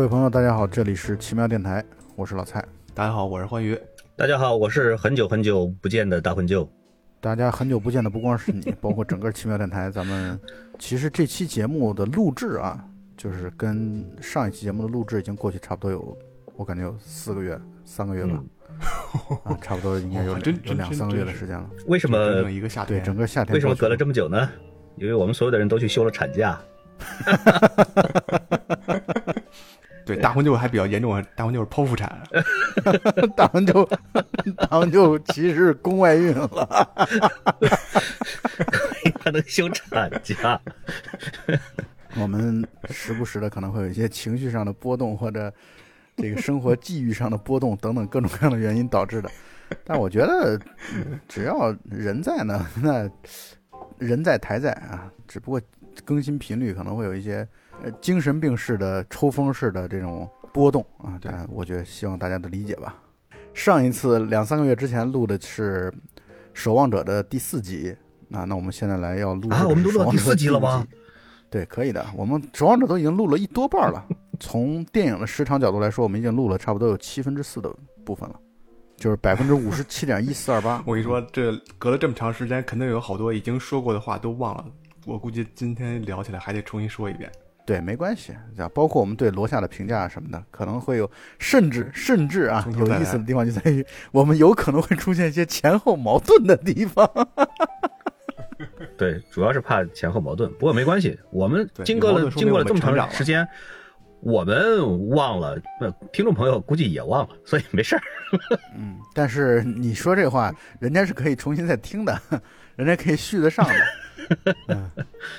各位朋友，大家好，这里是奇妙电台，我是老蔡。大家好，我是欢愉。大家好，我是很久很久不见的大混舅。大家很久不见的不光是你，包括整个奇妙电台。咱们其实这期节目的录制啊，就是跟上一期节目的录制已经过去差不多有，我感觉有四个月、三个月吧，啊，差不多应该有 真有两三个月的时间了。为什么一个夏对，天？整个夏天为什么隔了这么久呢？因为我们所有的人都去休了产假。对大婚舅还比较严重啊，大婚舅是剖腹产，大婚就大婚就其实是宫外孕了。还能休产假？我们时不时的可能会有一些情绪上的波动，或者这个生活际遇上的波动等等各种各样的原因导致的。但我觉得，嗯只要人在呢，那人在台在啊，只不过更新频率可能会有一些呃精神病式的抽风式的这种波动啊。对但我觉得希望大家的理解吧。上一次两三个月之前录的是《守望者》的第四集啊，那我们现在来要录啊我们都录到第四集了吗？对，可以的。我们《守望者》都已经录了一多半了。从电影的时长角度来说，我们已经录了差不多有七分之四的部分了，就是百分之五十七点一四二八。我跟你说，这隔了这么长时间，肯定有好多已经说过的话都忘了。我估计今天聊起来还得重新说一遍。对，没关系，啊，包括我们对罗夏的评价什么的，可能会有，甚至甚至啊，有意思的地方就在于，我们有可能会出现一些前后矛盾的地方。对，主要是怕前后矛盾。不过没关系，我们对经过了经过了这么长时间，我们忘了，呃，听众朋友估计也忘了，所以没事儿。嗯，但是你说这话，人家是可以重新再听的，人家可以续得上的。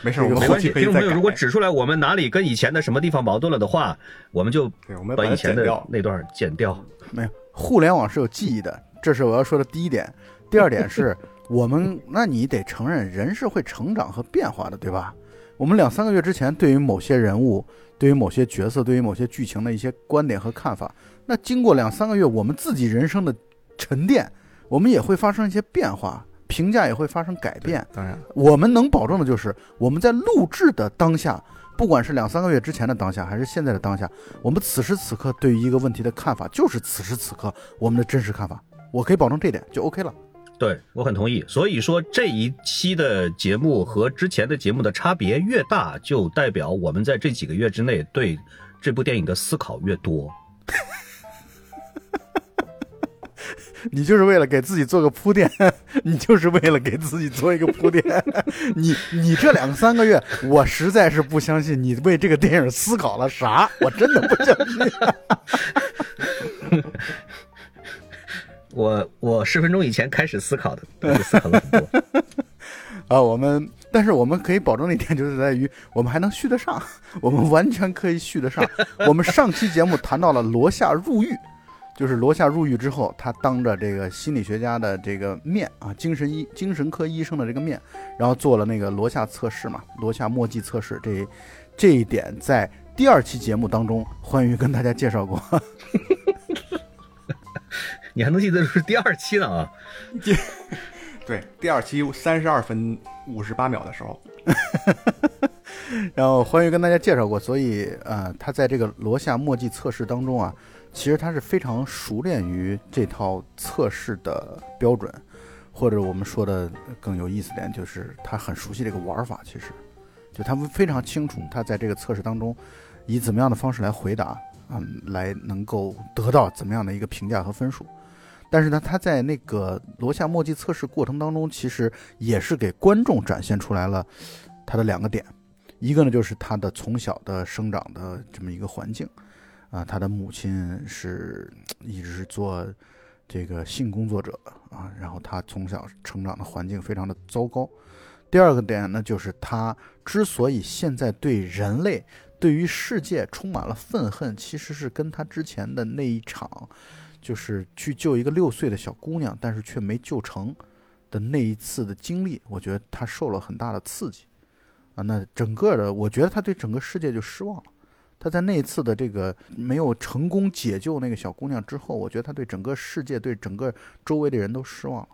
没事，我这个没关系，们后期可以再改听众朋友如。果指出来我们哪里跟以前的什么地方矛盾了的话，我们就对，我们把以前的。那段剪掉。没有，互联网是有记忆的，这是我要说的第一点。第二点是 我们，那你得承认人是会成长和变化的，对吧？我们两三个月之前对于某些人物、对于某些角色、对于某些剧情的一些观点和看法，那经过两三个月我们自己人生的沉淀，我们也会发生一些变化，评价也会发生改变。当然，我们能保证的就是我们在录制的当下，不管是两三个月之前的当下，还是现在的当下，我们此时此刻对于一个问题的看法，就是此时此刻我们的真实看法。我可以保证这点就 OK 了。对我很同意。所以说这一期的节目和之前的节目的差别越大，就代表我们在这几个月之内对这部电影的思考越多。你就是为了给自己做个铺垫，你就是为了给自己做一个铺垫。你你这两三个月，我实在是不相信你为这个电影思考了啥，我真的不相信。我我十分钟以前开始思考的，但是思考了很多。啊，我们但是我们可以保证的一点就是在于，我们还能续得上，我们完全可以续得上。我们上期节目谈到了罗夏入狱，就是罗夏入狱之后，他当着这个心理学家的这个面啊，精神医精神科医生的这个面，然后做了那个罗夏测试嘛，罗夏墨迹测试。这这一点在第二期节目当中，欢愉跟大家介绍过。你还能记得是第二期呢啊？对，第二期三十二分五十八秒的时候，然后欢愉跟大家介绍过，所以呃，他在这个罗夏墨迹测试当中啊，其实他是非常熟练于这套测试的标准，或者我们说的更有意思点，就是他很熟悉这个玩法。其实，就他们非常清楚他在这个测试当中以怎么样的方式来回答，嗯，来能够得到怎么样的一个评价和分数。但是呢，他在那个罗夏墨迹测试过程当中，其实也是给观众展现出来了他的两个点。一个呢，就是他的从小的生长的这么一个环境，啊，他的母亲是一直是做这个性工作者啊，然后他从小成长的环境非常的糟糕。第二个点呢，就是他之所以现在对人类、对于世界充满了愤恨，其实是跟他之前的那一场，就是去救一个六岁的小姑娘，但是却没救成的那一次的经历，我觉得他受了很大的刺激。啊，那整个的，我觉得他对整个世界就失望了。他在那次的这个没有成功解救那个小姑娘之后，我觉得他对整个世界、对整个周围的人都失望了。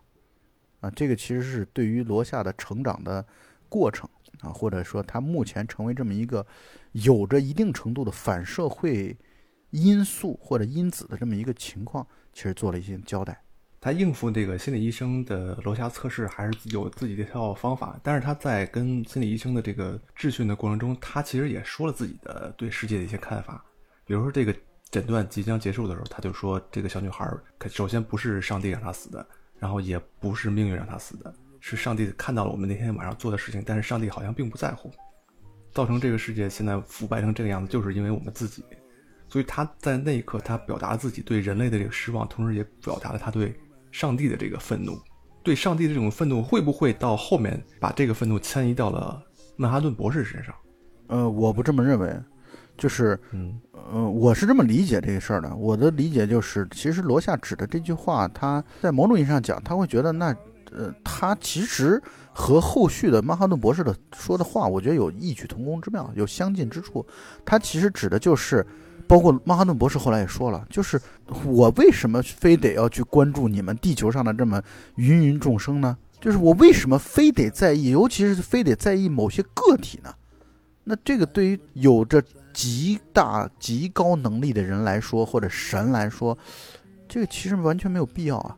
啊，这个其实是对于罗夏的成长的过程啊，或者说他目前成为这么一个有着一定程度的反社会因素或者因子的这么一个情况，其实做了一些交代。他应付这个心理医生的楼下测试，还是有自己的一套方法。但是他在跟心理医生的这个质询的过程中，他其实也说了自己的对世界的一些看法。比如说，这个诊断即将结束的时候，他就说，这个小女孩首先不是上帝让她死的，然后也不是命运让她死的，是上帝看到了我们那天晚上做的事情，但是上帝好像并不在乎，造成这个世界现在腐败成这个样子，就是因为我们自己。所以他在那一刻，他表达了自己对人类的这个失望，同时也表达了他对。上帝的这个愤怒，对上帝的这种愤怒，会不会到后面把这个愤怒迁移到了曼哈顿博士身上？呃，我不这么认为，就是，嗯，呃，我是这么理解这个事儿的。我的理解就是，其实罗夏指的这句话，他在某种意义上讲，他会觉得那，呃，他其实和后续的曼哈顿博士的说的话，我觉得有异曲同工之妙，有相近之处。他其实指的就是。包括曼哈顿博士后来也说了，就是我为什么非得要去关注你们地球上的这么芸芸众生呢？就是我为什么非得在意，尤其是非得在意某些个体呢？那这个对于有着极大极高能力的人来说，或者神来说，这个其实完全没有必要啊。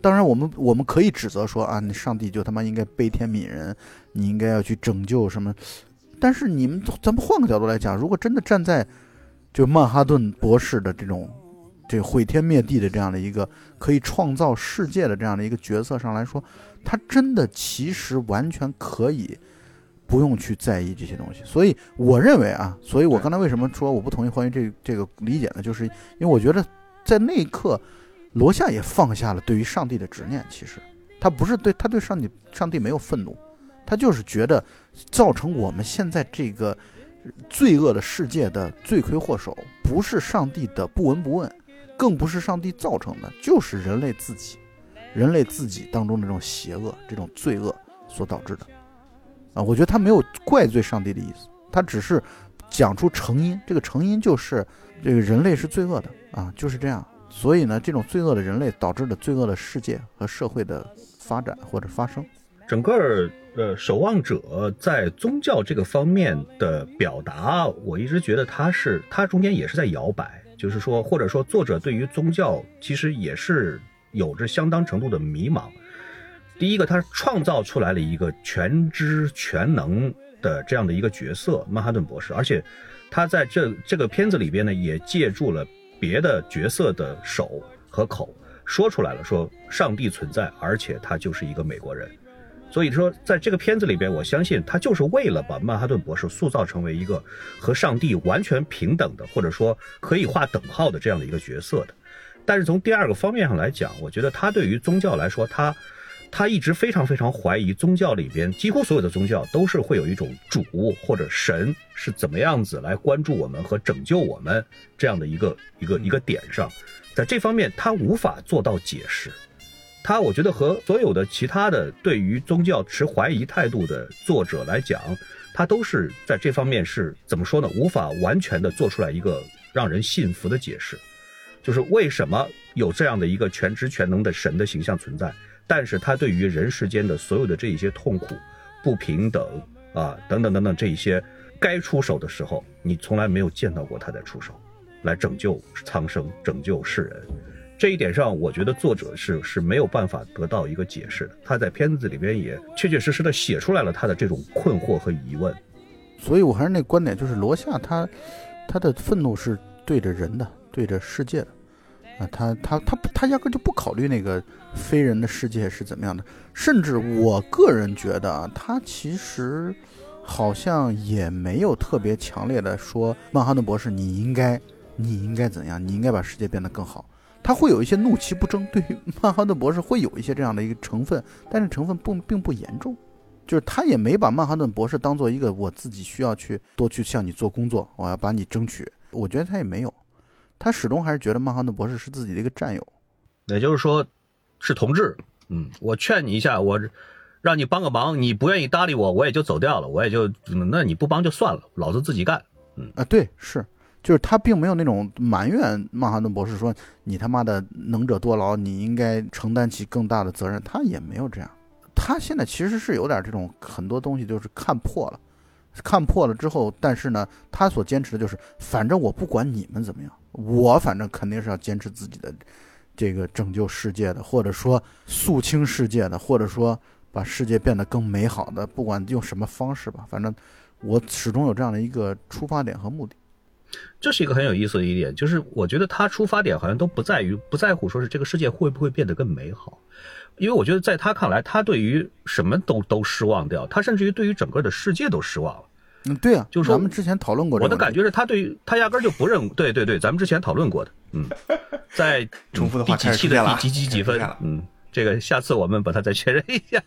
当然，我们我们可以指责说啊，你上帝就他妈应该悲天悯人，你应该要去拯救什么？但是你们咱们换个角度来讲，如果真的站在就曼哈顿博士的这种，这毁天灭地的这样的一个可以创造世界的这样的一个角色上来说，他真的其实完全可以不用去在意这些东西。所以我认为啊，所以我刚才为什么说我不同意关于这这个理解呢？就是因为我觉得在那一刻，罗夏也放下了对于上帝的执念。其实他不是对他对上帝上帝没有愤怒，他就是觉得造成我们现在这个。罪恶的世界的罪魁祸首不是上帝的不闻不问，更不是上帝造成的，就是人类自己，人类自己当中的这种邪恶、这种罪恶所导致的。啊，我觉得他没有怪罪上帝的意思，他只是讲出成因，这个成因就是这个人类是罪恶的啊，就是这样。所以呢，这种罪恶的人类导致的罪恶的世界和社会的发展或者发生，整个。呃，守望者在宗教这个方面的表达，我一直觉得他是他中间也是在摇摆，就是说，或者说作者对于宗教其实也是有着相当程度的迷茫。第一个，他创造出来了一个全知全能的这样的一个角色，曼哈顿博士，而且他在这这个片子里边呢，也借助了别的角色的手和口说出来了，说上帝存在，而且他就是一个美国人。所以说，在这个片子里边，我相信他就是为了把曼哈顿博士塑造成为一个和上帝完全平等的，或者说可以划等号的这样的一个角色的。但是从第二个方面上来讲，我觉得他对于宗教来说，他他一直非常非常怀疑宗教里边几乎所有的宗教都是会有一种主或者神是怎么样子来关注我们和拯救我们这样的一个一个一个点上，在这方面他无法做到解释。他我觉得和所有的其他的对于宗教持怀疑态度的作者来讲，他都是在这方面是怎么说呢？无法完全的做出来一个让人信服的解释，就是为什么有这样的一个全知全能的神的形象存在，但是他对于人世间的所有的这一些痛苦、不平等啊等等等等这一些该出手的时候，你从来没有见到过他在出手，来拯救苍生、拯救世人。这一点上，我觉得作者是是没有办法得到一个解释的。他在片子里边也确确实实的写出来了他的这种困惑和疑问。所以我还是那观点，就是罗夏他他的愤怒是对着人的，对着世界的啊，他他他他压根就不考虑那个非人的世界是怎么样的。甚至我个人觉得啊，他其实好像也没有特别强烈的说曼哈顿博士你应该你应该怎样，你应该把世界变得更好。他会有一些怒其不争，对于曼哈顿博士会有一些这样的一个成分，但是成分不并不严重，就是他也没把曼哈顿博士当做一个我自己需要去多去向你做工作，我要把你争取。我觉得他也没有，他始终还是觉得曼哈顿博士是自己的一个战友，也就是说是同志。嗯，我劝你一下，我让你帮个忙，你不愿意搭理我，我也就走掉了，我也就那你不帮就算了，老子自己干。嗯啊，对，是。就是他并没有那种埋怨曼哈顿博士说你他妈的能者多劳，你应该承担起更大的责任。他也没有这样。他现在其实是有点这种很多东西就是看破了，看破了之后，但是呢，他所坚持的就是反正我不管你们怎么样，我反正肯定是要坚持自己的这个拯救世界的，或者说肃清世界的，或者说把世界变得更美好的，不管用什么方式吧，反正我始终有这样的一个出发点和目的。这是一个很有意思的一点，就是我觉得他出发点好像都不在于不在乎说是这个世界会不会变得更美好，因为我觉得在他看来，他对于什么都都失望掉，他甚至于对于整个的世界都失望了。嗯，对啊，就是说咱们之前讨论过我的感觉是他对于他压根儿就不认，对对对，咱们之前讨论过的，嗯，在重复的话第几期的第几几几分嗯，这个下次我们把它再确认一下。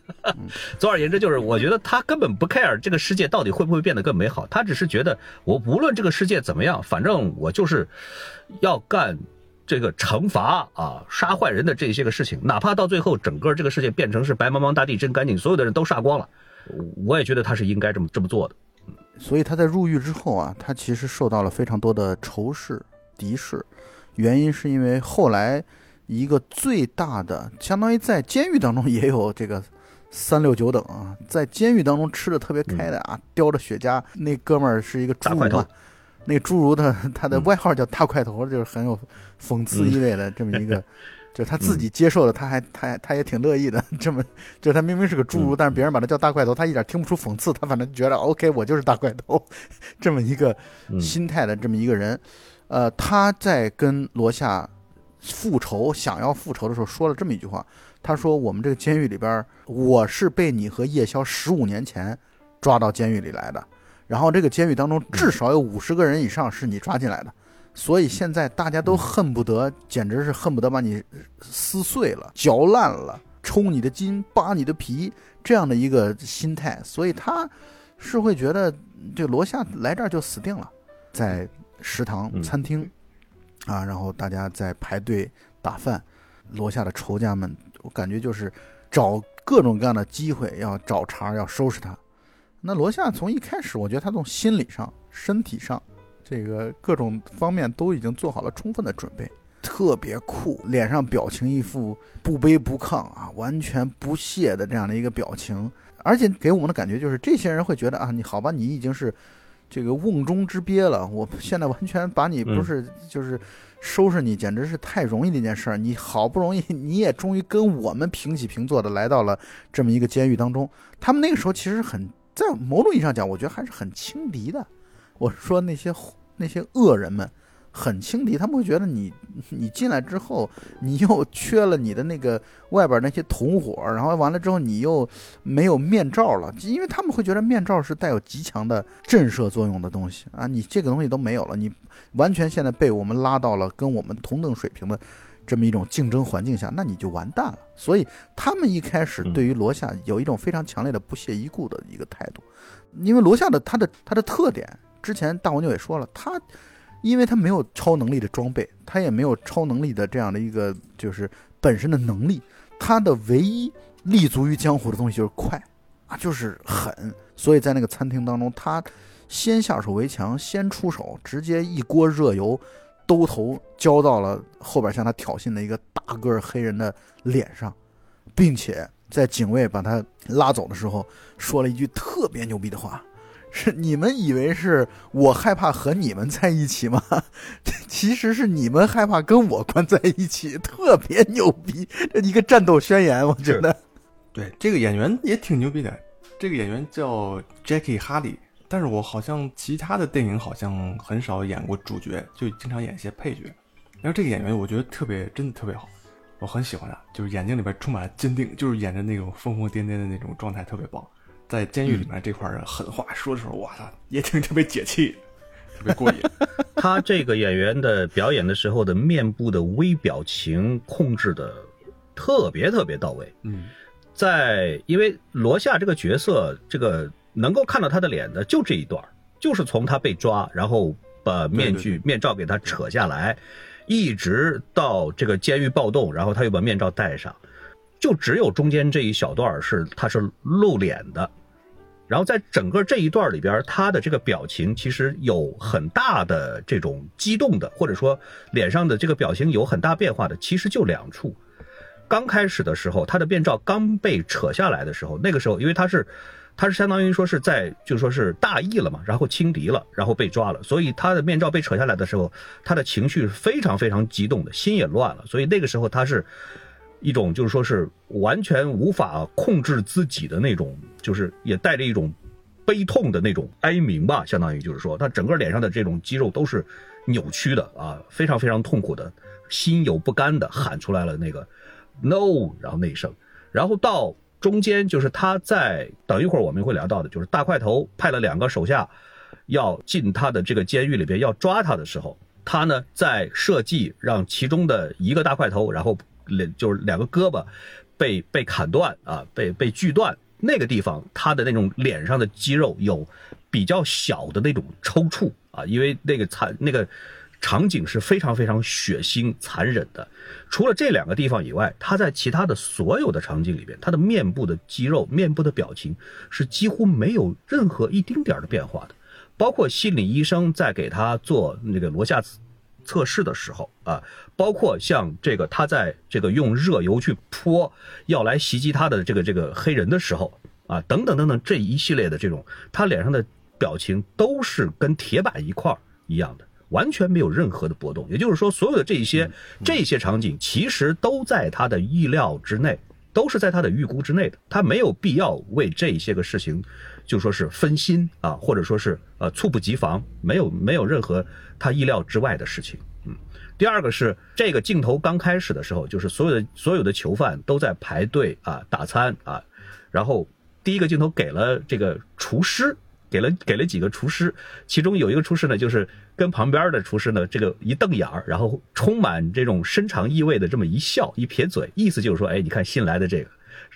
总而言之，就是我觉得他根本不 care 这个世界到底会不会变得更美好，他只是觉得我无论这个世界怎么样，反正我就是要干。这个惩罚啊，杀坏人的这些个事情，哪怕到最后整个这个世界变成是白茫茫大地真干净，所有的人都杀光了，我也觉得他是应该这么这么做的。所以他在入狱之后啊，他其实受到了非常多的仇视、敌视，原因是因为后来一个最大的，相当于在监狱当中也有这个三六九等啊，在监狱当中吃的特别开的啊，叼着雪茄，那哥们儿是一个侏儒那个侏儒的他的嗯外号叫大块头，就是很有讽刺意味的这么一个。就是他自己接受的，他还他还他也挺乐意的。这么，就他明明是个侏儒，嗯但是别人把他叫大块头，他一点听不出讽刺，他反正觉得 OK，我就是大块头，这么一个嗯心态的这么一个人。呃，他在跟罗夏复仇，想要复仇的时候，说了这么一句话，他说：“我们这个监狱里边，我是被你和夜宵十五年前抓到监狱里来的，然后这个监狱当中至少有五十个人以上是你抓进来的。”所以现在大家都恨不得，简直是恨不得把你撕碎了、嚼烂了、抽你的筋、扒你的皮这样的一个心态，所以他是会觉得这罗夏来这儿就死定了，在食堂、嗯餐厅啊，然后大家在排队打饭，罗夏的仇家们，我感觉就是找各种各样的机会要找茬，要收拾他。那罗夏从一开始，我觉得他从心理上、身体上。这个各种方面都已经做好了充分的准备，特别酷，脸上表情一副不卑不亢啊，完全不屑的这样的一个表情，而且给我们的感觉就是，这些人会觉得啊，你好吧，你已经是这个瓮中之鳖了，我现在完全把你不是就是收拾你，简直是太容易的一件事儿。你好不容易，你也终于跟我们平起平坐的来到了这么一个监狱当中，他们那个时候其实很，在某种意义上讲，我觉得还是很轻敌的。我说那些那些恶人们很轻敌，他们会觉得你 你进来之后，你又缺了你的那个外边那些同伙，然后完了之后你又没有面罩了，因为他们会觉得面罩是带有极强的震慑作用的东西啊，你这个东西都没有了，你完全现在被我们拉到了跟我们同等水平的这么一种竞争环境下，那你就完蛋了。所以他们一开始对于罗夏有一种非常强烈的不屑一顾的一个态度，因为罗夏的他的他的特点。之前大黄牛也说了，他因为他没有超能力的装备，他也没有超能力的这样的一个就是本身的能力，他的唯一立足于江湖的东西就是快啊，就是狠。所以在那个餐厅当中，他先下手为强，先出手，直接一锅热油兜头浇到了后边向他挑衅的一个大个黑人的脸上，并且在警卫把他拉走的时候，说了一句特别牛逼的话。是你们以为是我害怕和你们在一起吗？其实是你们害怕跟我关在一起，特别牛逼，这一个战斗宣言，我觉得。对，这个演员也挺牛逼的，这个演员叫 Jackie 哈利，但是我好像其他的电影好像很少演过主角，就经常演一些配角。然后这个演员我觉得特别，真的特别好，我很喜欢他，就是眼睛里边充满了坚定，就是演着那种疯疯癫癫的那种状态，特别棒。在监狱里面这块儿狠话说的时候，哇操，也挺特别解气，特别过瘾。他这个演员的表演的时候的面部的微表情控制的特别特别到位。嗯，在因为罗夏这个角色，这个能够看到他的脸的就这一段，就是从他被抓，然后把面具面罩给他扯下来，一直到这个监狱暴动，然后他又把面罩戴上，就只有中间这一小段是他是露脸的。然后在整个这一段里边，他的这个表情其实有很大的这种激动的，或者说脸上的这个表情有很大变化的，其实就两处。刚开始的时候，他的面罩刚被扯下来的时候，那个时候因为他是他是相当于说是在就说是大意了嘛，然后轻敌了，然后被抓了，所以他的面罩被扯下来的时候，他的情绪非常非常激动的，心也乱了，所以那个时候他是一种就是说是完全无法控制自己的那种，就是也带着一种悲痛的那种哀鸣吧，相当于就是说他整个脸上的这种肌肉都是扭曲的啊，非常非常痛苦的，心有不甘的喊出来了那个 no，然后那一声，然后到。中间就是他在等一会儿我们会聊到的，就是大块头派了两个手下要进他的这个监狱里边要抓他的时候，他呢在设计让其中的一个大块头，然后两就是两个胳膊被被砍断啊，被被锯断那个地方，他的那种脸上的肌肉有比较小的那种抽搐啊，因为那个残那个。场景是非常非常血腥残忍的，除了这两个地方以外，他在其他的所有的场景里边，他的面部的肌肉、面部的表情是几乎没有任何一丁点的变化的。包括心理医生在给他做那个罗夏测试的时候啊，包括像这个他在这个用热油去泼要来袭击他的这个这个黑人的时候啊，等等等等这一系列的这种，他脸上的表情都是跟铁板一块一样的。完全没有任何的波动，也就是说，所有的这些这些场景其实都在他的意料之内，都是在他的预估之内的。他没有必要为这些个事情，就说是分心啊，或者说是呃猝不及防，没有没有任何他意料之外的事情。嗯，第二个是这个镜头刚开始的时候，就是所有的所有的囚犯都在排队啊打餐啊，然后第一个镜头给了这个厨师。给了给了几个厨师，其中有一个厨师呢，就是跟旁边的厨师呢，这个一瞪眼儿，然后充满这种深长意味的这么一笑，一撇嘴，意思就是说，哎，你看新来的这个，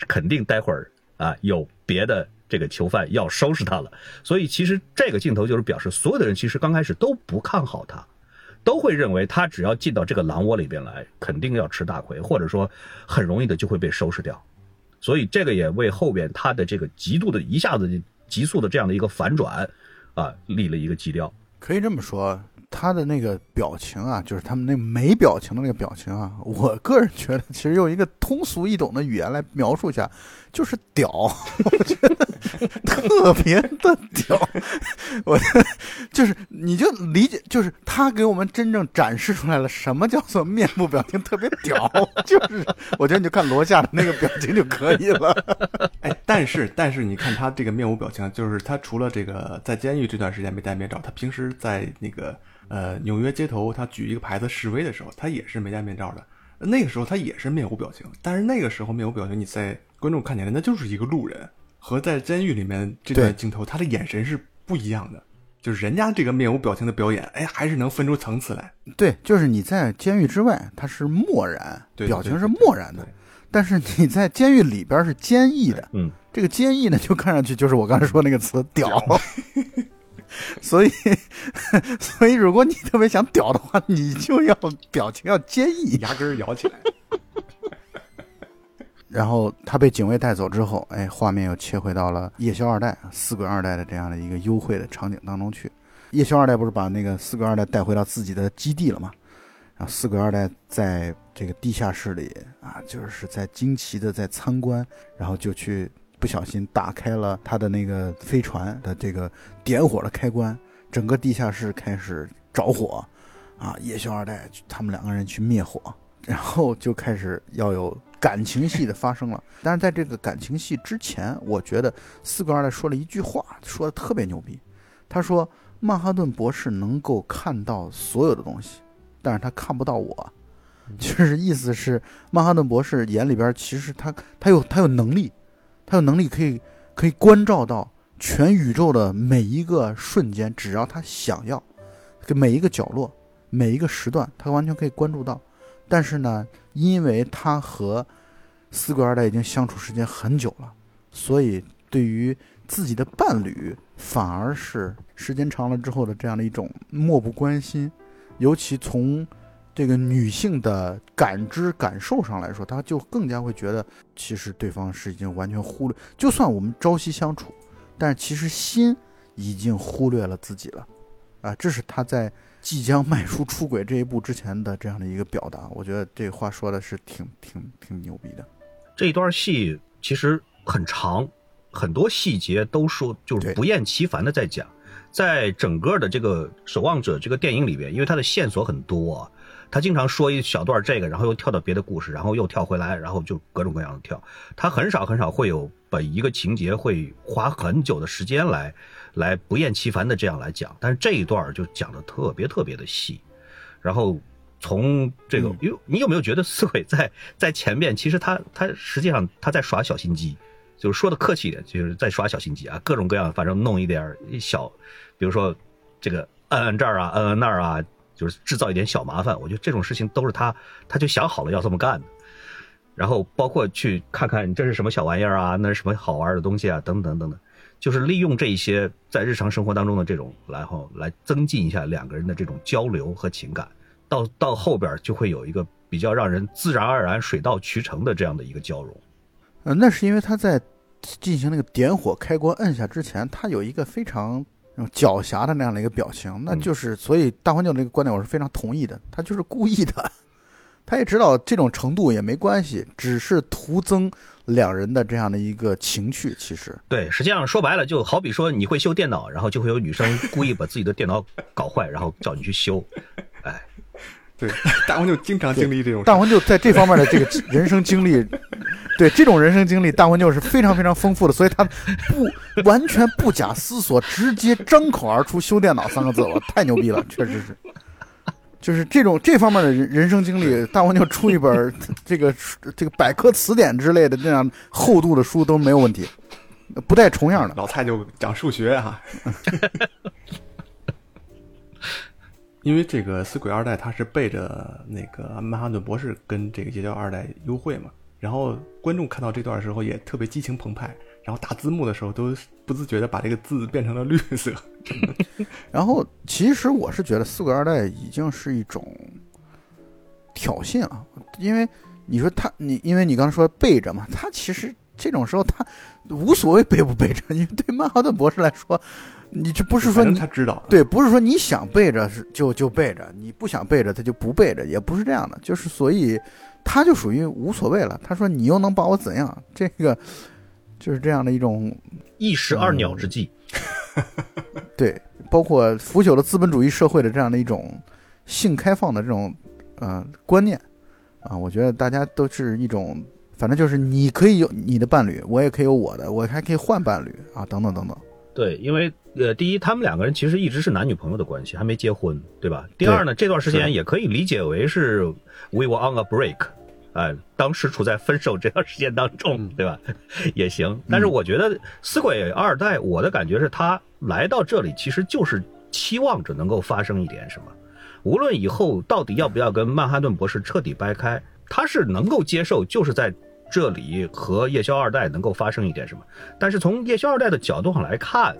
肯定待会儿啊有别的这个囚犯要收拾他了。所以其实这个镜头就是表示，所有的人其实刚开始都不看好他，都会认为他只要进到这个狼窝里边来，肯定要吃大亏，或者说很容易的就会被收拾掉。所以这个也为后边他的这个极度的一下子。急速的这样的一个反转，啊，立了一个基调。可以这么说，他的那个表情啊，就是他们那没表情的那个表情啊，我个人觉得，其实用一个通俗易懂的语言来描述一下。就是屌，我觉得特别的屌。我就是你就理解，就是他给我们真正展示出来了什么叫做面部表情特别屌。就是我觉得你就看罗夏的那个表情就可以了。哎，但是但是你看他这个面无表情，就是他除了这个在监狱这段时间没戴面罩，他平时在那个呃纽约街头，他举一个牌子示威的时候，他也是没戴面罩的。那个时候他也是面无表情，但是那个时候面无表情，你在观众看起来那就是一个路人，和在监狱里面这段镜头，他的眼神是不一样的。就是人家这个面无表情的表演，哎，还是能分出层次来。对，就是你在监狱之外他是漠然，表情是漠然的，但是你在监狱里边是坚毅的。嗯，这个坚毅呢，就看上去就是我刚才说那个词“屌”。所以，所以如果你特别想屌的话，你就要表情要坚毅，牙根咬起来。然后他被警卫带走之后，哎，画面又切回到了夜宵二代、四鬼二代的这样的一个幽会的场景当中去。夜宵二代不是把那个四鬼二代带回到自己的基地了吗？然后四鬼二代在这个地下室里啊，就是在惊奇的在参观，然后就去。不小心打开了他的那个飞船的这个点火的开关，整个地下室开始着火，啊，夜宵二代他们两个人去灭火，然后就开始要有感情戏的发生了。但是在这个感情戏之前，我觉得四个二代说了一句话，说的特别牛逼。他说：“曼哈顿博士能够看到所有的东西，但是他看不到我。”就是意思是曼哈顿博士眼里边其实他他有他有能力。他有能力可以可以关照到全宇宙的每一个瞬间，只要他想要，给每一个角落、每一个时段，他完全可以关注到。但是呢，因为他和四鬼二代已经相处时间很久了，所以对于自己的伴侣，反而是时间长了之后的这样的一种漠不关心，尤其从。这个女性的感知感受上来说，她就更加会觉得，其实对方是已经完全忽略。就算我们朝夕相处，但其实心已经忽略了自己了，啊，这是他在即将迈出出轨这一步之前的这样的一个表达。我觉得这话说的是挺挺挺牛逼的。这一段戏其实很长，很多细节都说就是不厌其烦的在讲，在整个的这个《守望者》这个电影里边，因为它的线索很多啊，他经常说一小段这个，然后又跳到别的故事，然后又跳回来，然后就各种各样的跳。他很少很少会有把一个情节会花很久的时间来来不厌其烦的这样来讲，但是这一段就讲的特别特别的细，然后。从这个，因为你有没有觉得四鬼在在前面，其实他他实际上他在耍小心机，就是说的客气一点，就是在耍小心机啊，各种各样，反正弄一点儿小，比如说这个摁摁这儿啊，摁摁那儿啊，就是制造一点小麻烦。我觉得这种事情都是他，他就想好了要这么干的。然后包括去看看这是什么小玩意儿啊，那是什么好玩的东西啊，等等等等，就是利用这一些在日常生活当中的这种，然后来增进一下两个人的这种交流和情感。到到后边就会有一个比较让人自然而然、水到渠成的这样的一个交融。呃，那是因为他在进行那个点火开关摁下之前，他有一个非常那种狡黠的那样的一个表情，那就是所以大环境这个观点我是非常同意的，他就是故意的，他也知道这种程度也没关系，只是徒增两人的这样的一个情趣。其实对，实际上说白了，就好比说你会修电脑，然后就会有女生故意把自己的电脑搞坏，然后叫你去修，哎。对，大文就经常经历这种事。大文就在这方面的这个人生经历，对这种人生经历，大文就是非常非常丰富的，所以他不完全不假思索，直接张口而出“修电脑”三个字，我太牛逼了，确实是。就是这种这方面的人人生经历，大文就出一本这个这个百科词典之类的这样厚度的书都没有问题，不带重样的。老蔡就讲数学哈、因为这个死鬼二代他是背着那个曼哈顿博士跟这个夜宵二代幽会嘛，然后观众看到这段的时候也特别激情澎湃，然后打字幕的时候都不自觉的把这个字变成了绿色。然后其实我是觉得四鬼二代已经是一种挑衅了，因为你说他你因为你刚才说背着嘛，他其实这种时候他无所谓背不背着，因为对曼哈顿博士来说。你这不是说你他知道，对，不是说你想背着是就就背着，你不想背着他就不背着，也不是这样的，就是所以他就属于无所谓了。他说你又能把我怎样？这个就是这样的一种一石二鸟之计。对，包括腐朽的资本主义社会的这样的一种性开放的这种呃观念啊，我觉得大家都是一种，反正就是你可以有你的伴侣，我也可以有我的，我还可以换伴侣啊，等等等等。对，因为呃，第一，他们两个人其实一直是男女朋友的关系，还没结婚，对吧？第二呢，这段时间也可以理解为是 we were on a break，哎、当时处在分手这段时间当中，对吧？也行。但是我觉得死鬼二代，我的感觉是他来到这里其实就是期望着能够发生一点什么，无论以后到底要不要跟曼哈顿博士彻底掰开，他是能够接受，就是在。这里和夜宵二代能够发生一点什么？但是从夜宵二代的角度上来看，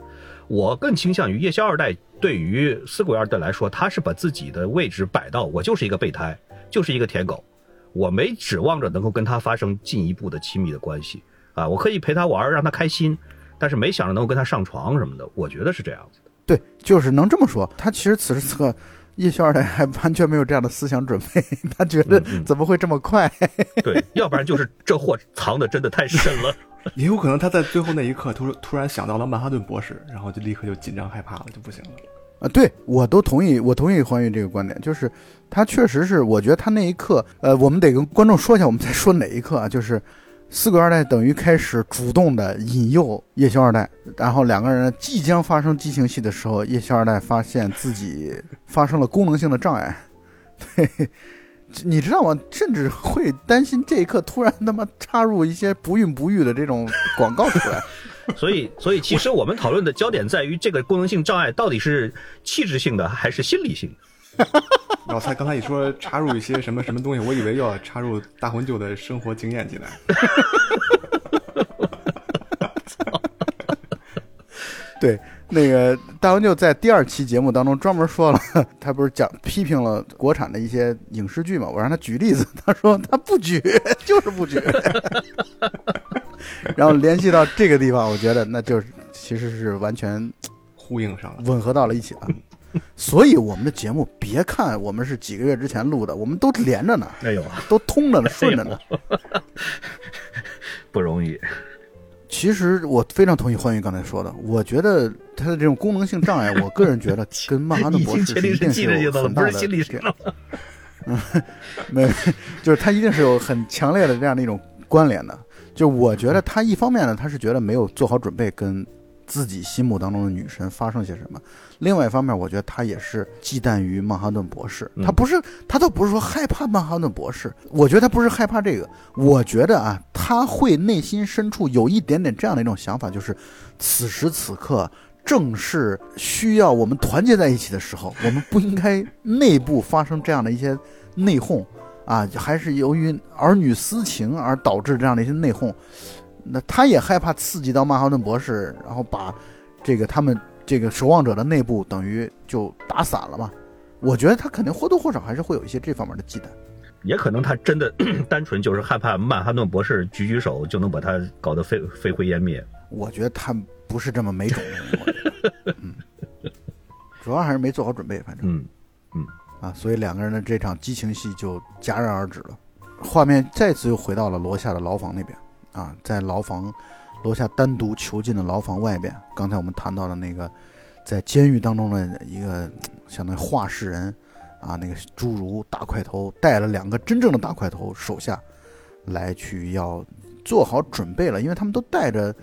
我更倾向于夜宵二代对于死鬼二代来说，他是把自己的位置摆到我就是一个备胎，就是一个舔狗，我没指望着能够跟他发生进一步的亲密的关系啊，我可以陪他玩，让他开心，但是没想着能够跟他上床什么的，我觉得是这样子的。对，就是能这么说。他其实此时此刻。叶宵二代还完全没有这样的思想准备，他觉得怎么会这么快？对，要不然就是这货藏的真的太深了。也有可能他在最后那一刻突突然想到了曼哈顿博士，然后就立刻就紧张害怕了，就不行了。啊，对我都同意，我同意欢愉这个观点，就是他确实是，我觉得他那一刻，呃，我们得跟观众说一下，我们在说哪一刻啊？就是四个二代等于开始主动的引诱夜宵二代，然后两个人即将发生激情戏的时候，夜宵二代发现自己发生了功能性的障碍，对，你知道吗？甚至会担心这一刻突然他妈插入一些不孕不育的这种广告出来。所以，所以其实我们讨论的焦点在于这个功能性障碍到底是气质性的还是心理性的。老蔡刚才一说插入一些什么什么东西，我以为要插入大魂舅的生活经验进来。对，那个大文就在第二期节目当中专门说了，他不是讲批评了国产的一些影视剧嘛？我让他举例子，他说他不举，就是不举。然后联系到这个地方，我觉得那就是其实是完全呼应上了，吻合到了一起了。所以我们的节目，别看我们是几个月之前录的，我们都连着呢，哎呦，都通着呢，顺着呢。不容易。其其实我非常同意欢愉刚才说的，我觉得他的这种功能性障碍，我个人觉得 跟曼哈顿博士已经确定一定是有很大的心理这上了。没，就是他一定是有很强烈的这样的一种关联的。就我觉得他一方面呢，他是觉得没有做好准备跟自己心目当中的女神发生些什么；另外一方面，我觉得他也是忌惮于曼哈顿博士。嗯他不是，他倒不是说害怕曼哈顿博士，我觉得他不是害怕这个。我觉得啊，他会内心深处有一点点这样的一种想法，就是此时此刻。正是需要我们团结在一起的时候，我们不应该 内部发生这样的一些内讧啊，还是由于儿女私情而导致这样的一些内讧。那他也害怕刺激到曼哈顿博士，然后把这个他们这个守望者的内部等于就打散了嘛。我觉得他肯定或多或少还是会有一些这方面的忌惮。也可能他真的 单纯就是害怕曼哈顿博士举举手就能把他搞得飞飞灰烟灭。我觉得他不是这么没种 主要还是没做好准备，反正嗯。嗯，啊，所以两个人的这场激情戏就戛然而止了。画面再次又回到了罗夏的牢房那边啊，在牢房罗夏单独囚禁的牢房外边，刚才我们谈到的那个在监狱当中的一个相当于话事人啊，那个侏儒大块头带了两个真正的大块头手下来去要做好准备了，因为他们都带着。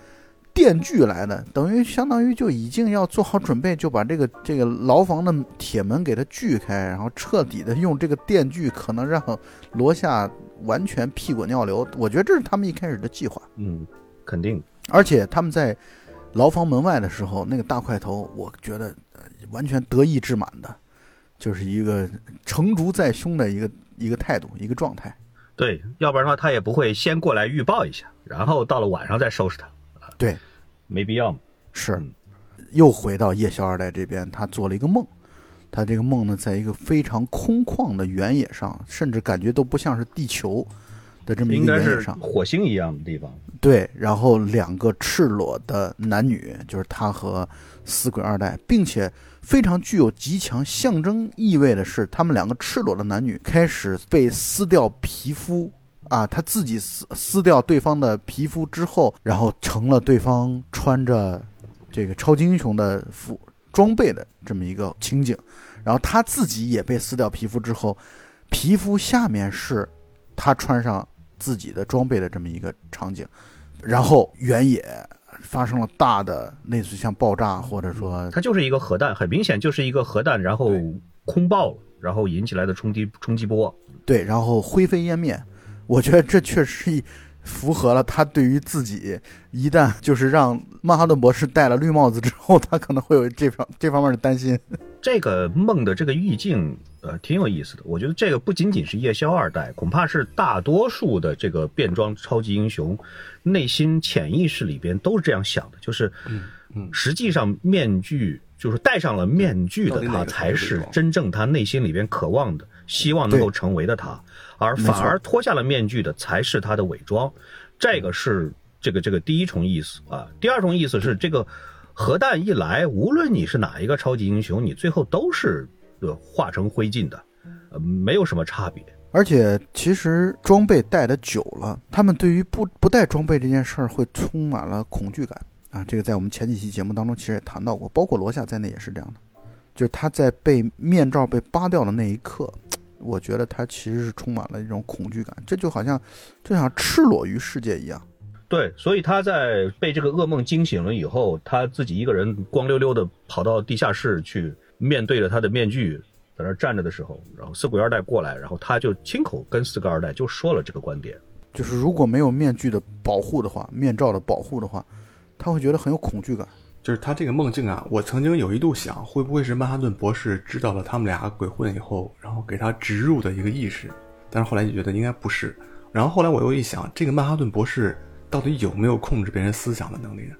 电锯来的，等于相当于就已经要做好准备，就把这个这个牢房的铁门给它锯开，然后彻底的用这个电锯，可能让罗夏完全屁滚尿流。我觉得这是他们一开始的计划。嗯，肯定。而且他们在牢房门外的时候，那个大块头，我觉得呃完全得意至满的，就是一个成竹在胸的一个一个态度，一个状态。对，要不然的话他也不会先过来预报一下，然后到了晚上再收拾他。对，没必要嘛。是嗯，又回到夜宵二代这边，他做了一个梦。他这个梦呢，在一个非常空旷的原野上，甚至感觉都不像是地球的这么一个原野上。火星一样的地方。对，然后两个赤裸的男女，就是他和死鬼二代，并且非常具有极强象征意味的是，他们两个赤裸的男女开始被撕掉皮肤啊，他自己撕撕掉对方的皮肤之后，然后成了对方穿着这个超级英雄的服装备的这么一个情景，然后他自己也被撕掉皮肤之后，皮肤下面是他穿上自己的装备的这么一个场景，然后原野发生了大的类似于像爆炸或者说它就是一个核弹，很明显就是一个核弹，然后空爆了，然后引起来的冲击冲击波。对，然后灰飞烟灭。我觉得这确实一符合了他对于自己一旦就是让曼哈顿博士戴了绿帽子之后，他可能会有这方这方面的担心。这个梦的这个意境，呃，挺有意思的。我觉得这个不仅仅是夜宵二代，恐怕是大多数的这个变装超级英雄内心潜意识里边都是这样想的，就是，嗯实际上面具就是戴上了面具的他，才是真正他内心里边渴望的、希望能够成为的他，而反而脱下了面具的才是他的伪装。这个是这个这个第一重意思啊。第二重意思是这个核弹一来，无论你是哪一个超级英雄，你最后都是呃化成灰烬的，呃，没有什么差别。而且其实装备戴的久了，他们对于不不带装备这件事儿会充满了恐惧感啊。这个在我们前几期节目当中其实也谈到过，包括罗夏在内也是这样的。就是他在被面罩被扒掉的那一刻，我觉得他其实是充满了一种恐惧感，这就好像就像赤裸于世界一样。对，所以他在被这个噩梦惊醒了以后，他自己一个人光溜溜的跑到地下室去，面对着他的面具在那儿站着的时候，然后四鬼二代过来，然后他就亲口跟四个二代就说了这个观点。就是如果没有面具的保护的话，面罩的保护的话，他会觉得很有恐惧感。就是他这个梦境啊，我曾经有一度想，会不会是曼哈顿博士知道了他们俩鬼混以后，然后给他植入的一个意识？但是后来就觉得应该不是。然后后来我又一想，这个曼哈顿博士到底有没有控制别人思想的能力呢？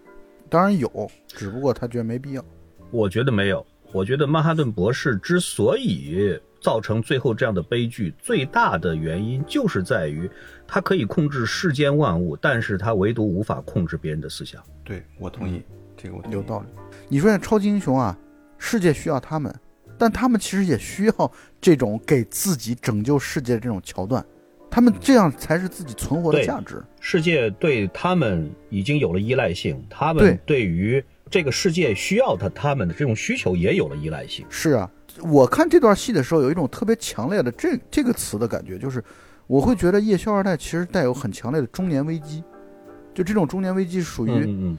当然有，只不过他觉得没必要。我觉得没有，我觉得曼哈顿博士之所以造成最后这样的悲剧，最大的原因就是在于他可以控制世间万物，但是他唯独无法控制别人的思想。对我同意，这个我有道理。你说像超级英雄啊，世界需要他们，但他们其实也需要这种给自己拯救世界的这种桥段。他他们这样才是自己存活的价值。世界对他们已经有了依赖性，他们对于这个世界需要他他们的这种需求也有了依赖性。是啊，我看这段戏的时候，有一种特别强烈的这这个词的感觉，就是我会觉得夜宵二代其实带有很强烈的中年危机。就这种中年危机属于嗯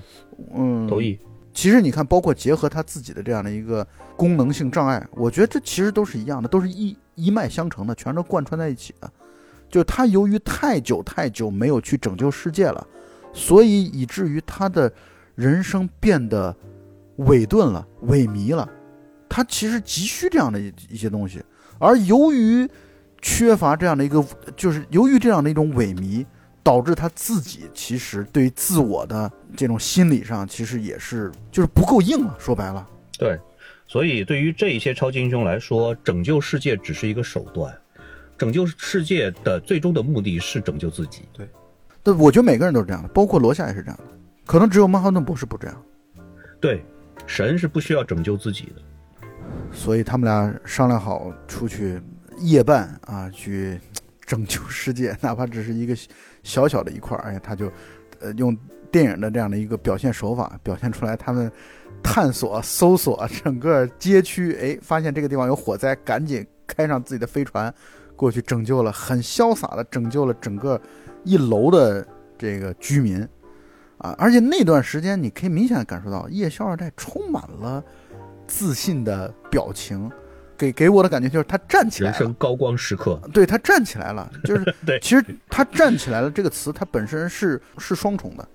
嗯。其实你看，包括结合他自己的这样的一个功能性障碍，我觉得这其实都是一样的，都是一一脉相承的，全都贯穿在一起的。就他由于太久太久没有去拯救世界了，所以以至于他的人生变得萎顿了、萎靡了。他其实急需这样的一一些东西，而由于缺乏这样的一个，就是由于这样的一种萎靡，导致他自己其实对于自我的这种心理上，其实也是就是不够硬了。说白了，对，所以对于这一些超级英雄来说，拯救世界只是一个手段，拯救世界的最终的目的是拯救自己。对，我觉得每个人都是这样的，包括罗夏也是这样的，可能只有曼哈顿博士不这样。对，神是不需要拯救自己的。所以他们俩商量好出去夜半啊，去拯救世界，哪怕只是一个小小的一块儿，哎，他就呃用电影的这样的一个表现手法，表现出来他们探索、搜索整个街区，哎，发现这个地方有火灾，赶紧开上自己的飞船过去拯救了，很潇洒的拯救了整个一楼的这个居民啊！而且那段时间，你可以明显的感受到夜宵二代充满了自信的表情，给给我的感觉就是他站起来了，人生高光时刻，对他站起来了，就是 对其实他站起来了这个词，它本身是是双重的，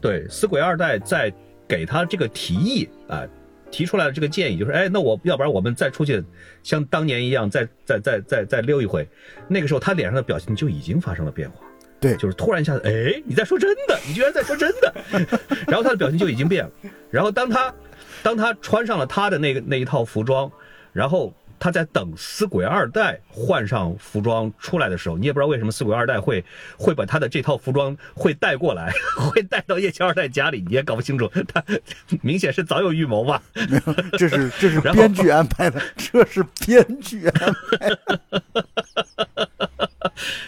对，死鬼二代在给他这个提议啊、提出来的这个建议就是，哎，那我要不然我们再出去，像当年一样，再再再再再溜一回。那个时候他脸上的表情就已经发生了变化，对就是突然一下子，哎，你在说真的，你居然在说真的，然后他的表情就已经变了。然后当他当他穿上了他的那个那一套服装，然后。他在等死鬼二代换上服装出来的时候，你也不知道为什么死鬼二代会会把他的这套服装会带过来，会带到叶乔二代家里，你也搞不清楚，他明显是早有预谋吧？没有，这是这是 编剧安排的，这是编剧安排的。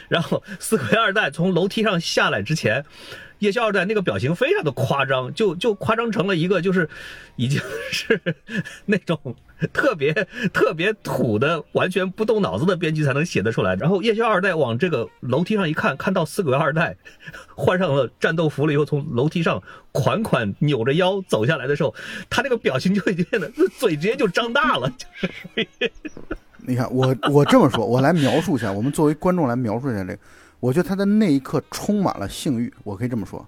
然后四鬼二代从楼梯上下来之前，夜宵二代那个表情非常的夸张，就就夸张成了一个就是已经是 那种特别特别土的、完全不动脑子的编剧才能写得出来。然后夜宵二代往这个楼梯上一看，看到四鬼二代 换上了战斗服了以后，从楼梯上款款扭着腰走下来的时候，他那个表情就已经变得嘴直接就张大了，就是 你看，我我这么说，我来描述一下，我们作为观众来描述一下这个，我觉得他的那一刻充满了性欲，我可以这么说。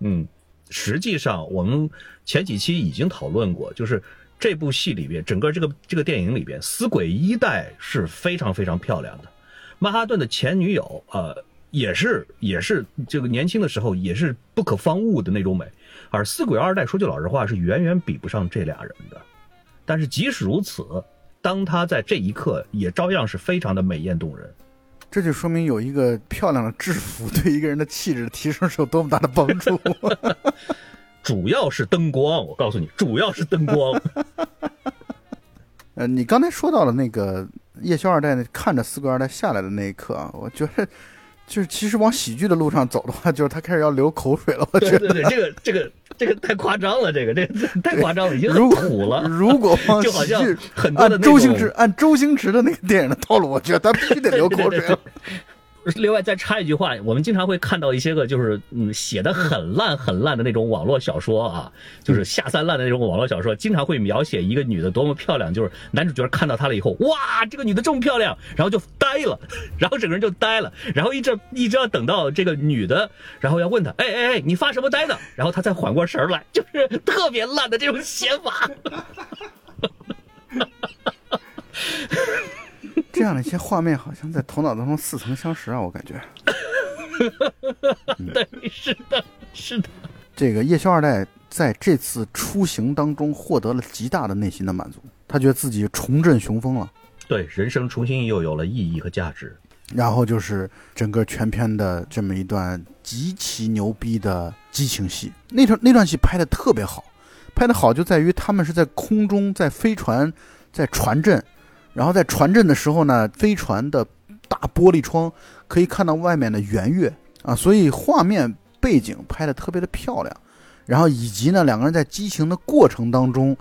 嗯，实际上我们前几期已经讨论过，就是这部戏里边，整个这个这个电影里边，死鬼一代是非常非常漂亮的，曼哈顿的前女友，呃，也是也是这个年轻的时候也是不可方物的那种美，而死鬼二代说句老实话是远远比不上这俩人的，但是即使如此，当他在这一刻也照样是非常的美艳动人。这就说明有一个漂亮的制服对一个人的气质的提升是有多么大的帮助。主要是灯光，我告诉你，主要是灯光。呃，你刚才说到了那个夜宵二代看着四个二代下来的那一刻啊，我觉得就是其实往喜剧的路上走的话，就是他开始要流口水了。我觉得对对对，这个这个这个太夸张了，这个这个太夸张了，已经如果很土了。如果往 就好像喜剧很多的按周星驰按周星驰的那个电影的套路，我觉得他必须得流口水了。另外再插一句话，我们经常会看到一些个就是嗯写的很烂很烂的那种网络小说啊，就是下三滥的那种网络小说，经常会描写一个女的多么漂亮，就是男主角看到她了以后，哇，这个女的这么漂亮，然后就呆了，然后整个人就呆了，然后一直一直要等到这个女的，然后要问她，哎哎哎，你发什么呆呢？然后她才缓过神来，就是特别烂的这种写法。哈哈哈这样的一些画面好像在头脑当中似曾相识啊，我感觉。对，是的，是的。这个夜宵二代在这次出行当中获得了极大的内心的满足，他觉得自己重振雄风了。对，人生重新又有了意义和价值。然后就是整个全片的这么一段极其牛逼的激情戏，那段那段戏拍的特别好，拍的好就在于他们是在空中，在飞船，在船阵，然后在船阵的时候呢，飞船的大玻璃窗，可以看到外面的圆月啊，所以画面背景拍的特别的漂亮。然后以及呢，两个人在激情的过程当中，